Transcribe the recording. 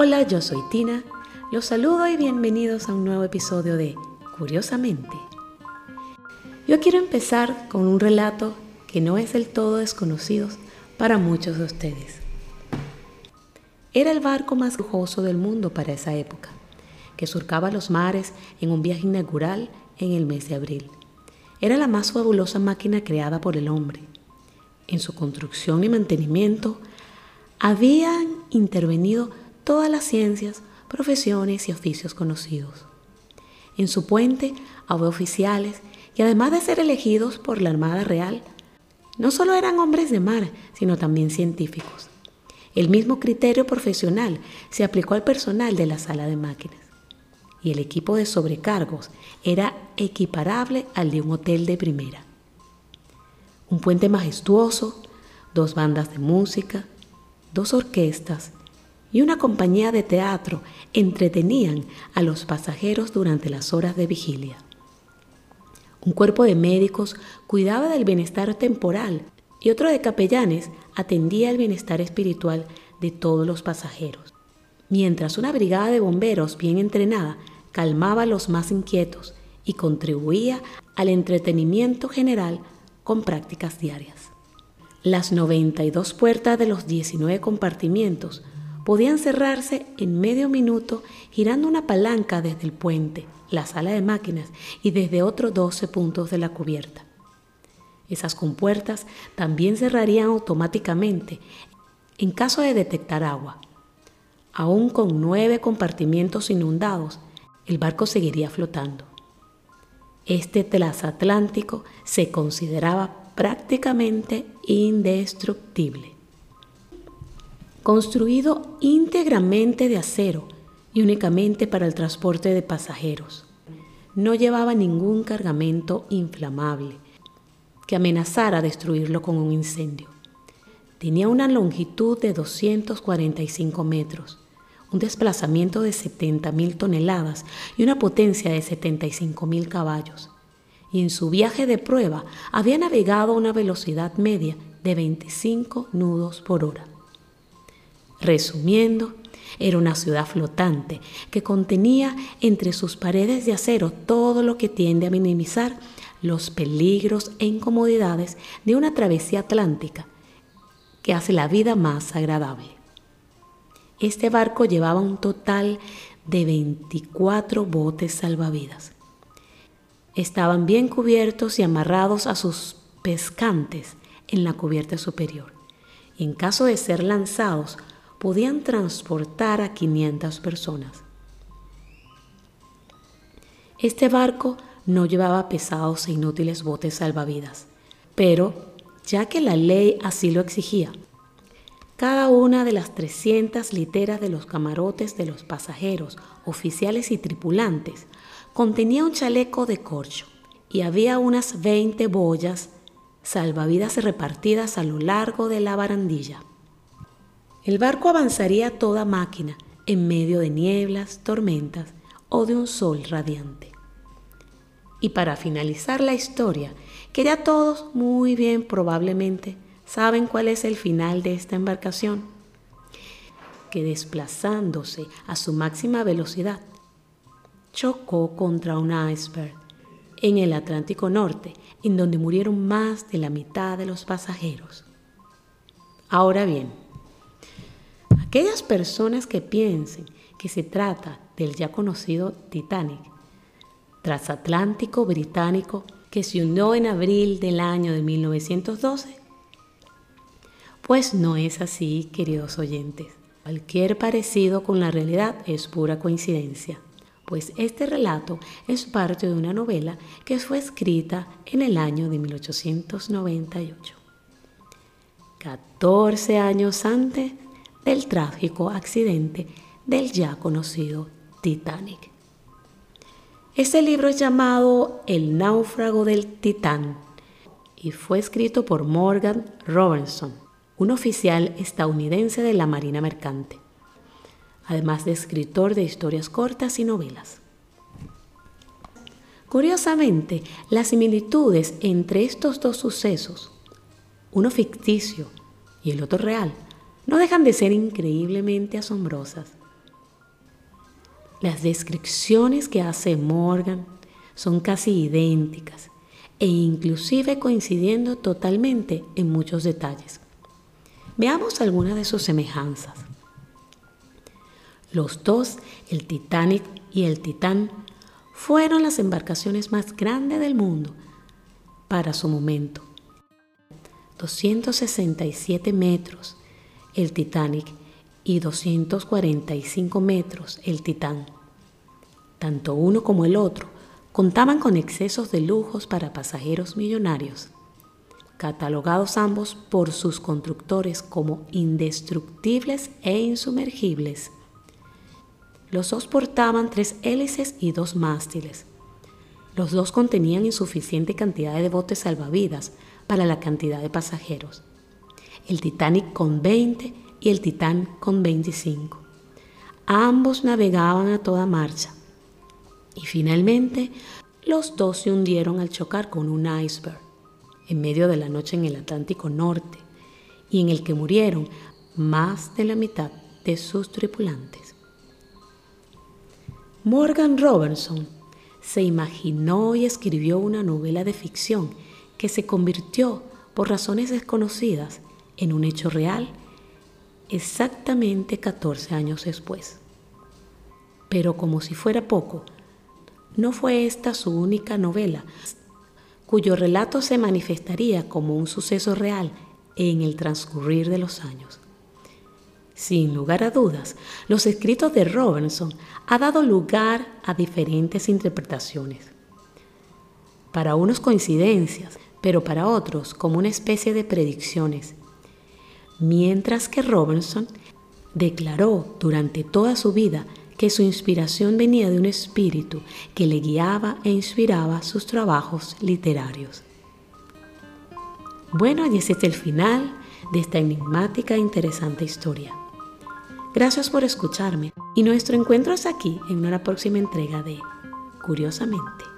Hola, yo soy Tina. Los saludo y bienvenidos a un nuevo episodio de Curiosamente. Yo quiero empezar con un relato que no es del todo desconocido para muchos de ustedes. Era el barco más lujoso del mundo para esa época, que surcaba los mares en un viaje inaugural en el mes de abril. Era la más fabulosa máquina creada por el hombre. En su construcción y mantenimiento habían intervenido todas las ciencias, profesiones y oficios conocidos. En su puente había oficiales que además de ser elegidos por la Armada Real, no solo eran hombres de mar, sino también científicos. El mismo criterio profesional se aplicó al personal de la sala de máquinas y el equipo de sobrecargos era equiparable al de un hotel de primera. Un puente majestuoso, dos bandas de música, dos orquestas y una compañía de teatro entretenían a los pasajeros durante las horas de vigilia. Un cuerpo de médicos cuidaba del bienestar temporal y otro de capellanes atendía el bienestar espiritual de todos los pasajeros, mientras una brigada de bomberos bien entrenada calmaba a los más inquietos y contribuía al entretenimiento general con prácticas diarias. Las 92 puertas de los 19 compartimientos podían cerrarse en medio minuto girando una palanca desde el puente, la sala de máquinas y desde otros 12 puntos de la cubierta. Esas compuertas también cerrarían automáticamente en caso de detectar agua. Aún con nueve compartimientos inundados, el barco seguiría flotando. Este transatlántico se consideraba prácticamente indestructible. Construido íntegramente de acero y únicamente para el transporte de pasajeros, no llevaba ningún cargamento inflamable que amenazara destruirlo con un incendio. Tenía una longitud de 245 metros un desplazamiento de 70.000 toneladas y una potencia de 75.000 caballos. Y en su viaje de prueba había navegado a una velocidad media de 25 nudos por hora. Resumiendo, era una ciudad flotante que contenía entre sus paredes de acero todo lo que tiende a minimizar los peligros e incomodidades de una travesía atlántica que hace la vida más agradable. Este barco llevaba un total de 24 botes salvavidas. Estaban bien cubiertos y amarrados a sus pescantes en la cubierta superior. Y en caso de ser lanzados, podían transportar a 500 personas. Este barco no llevaba pesados e inútiles botes salvavidas, pero ya que la ley así lo exigía, cada una de las 300 literas de los camarotes de los pasajeros, oficiales y tripulantes contenía un chaleco de corcho y había unas 20 boyas salvavidas repartidas a lo largo de la barandilla. El barco avanzaría toda máquina en medio de nieblas, tormentas o de un sol radiante. Y para finalizar la historia, que ya todos muy bien probablemente ¿Saben cuál es el final de esta embarcación? Que desplazándose a su máxima velocidad, chocó contra un iceberg en el Atlántico Norte, en donde murieron más de la mitad de los pasajeros. Ahora bien, aquellas personas que piensen que se trata del ya conocido Titanic, transatlántico británico que se hundió en abril del año de 1912, pues no es así, queridos oyentes. Cualquier parecido con la realidad es pura coincidencia, pues este relato es parte de una novela que fue escrita en el año de 1898, 14 años antes del trágico accidente del ya conocido Titanic. Este libro es llamado El náufrago del Titán y fue escrito por Morgan Robertson un oficial estadounidense de la Marina Mercante, además de escritor de historias cortas y novelas. Curiosamente, las similitudes entre estos dos sucesos, uno ficticio y el otro real, no dejan de ser increíblemente asombrosas. Las descripciones que hace Morgan son casi idénticas e inclusive coincidiendo totalmente en muchos detalles. Veamos algunas de sus semejanzas. Los dos, el Titanic y el Titán, fueron las embarcaciones más grandes del mundo para su momento. 267 metros el Titanic y 245 metros el Titán. Tanto uno como el otro contaban con excesos de lujos para pasajeros millonarios, catalogados ambos por sus constructores como indestructibles e insumergibles. Los dos portaban tres hélices y dos mástiles. Los dos contenían insuficiente cantidad de botes salvavidas para la cantidad de pasajeros. El Titanic con 20 y el Titán con 25. Ambos navegaban a toda marcha. Y finalmente, los dos se hundieron al chocar con un iceberg en medio de la noche en el Atlántico Norte y en el que murieron más de la mitad de sus tripulantes. Morgan Robertson se imaginó y escribió una novela de ficción que se convirtió, por razones desconocidas, en un hecho real exactamente 14 años después. Pero como si fuera poco, no fue esta su única novela, cuyo relato se manifestaría como un suceso real en el transcurrir de los años. Sin lugar a dudas, los escritos de Robinson ha dado lugar a diferentes interpretaciones. Para unos coincidencias, pero para otros como una especie de predicciones. Mientras que Robinson declaró durante toda su vida que su inspiración venía de un espíritu que le guiaba e inspiraba sus trabajos literarios. Bueno, y ese es el final de esta enigmática e interesante historia. Gracias por escucharme y nuestro encuentro es aquí en una próxima entrega de Curiosamente.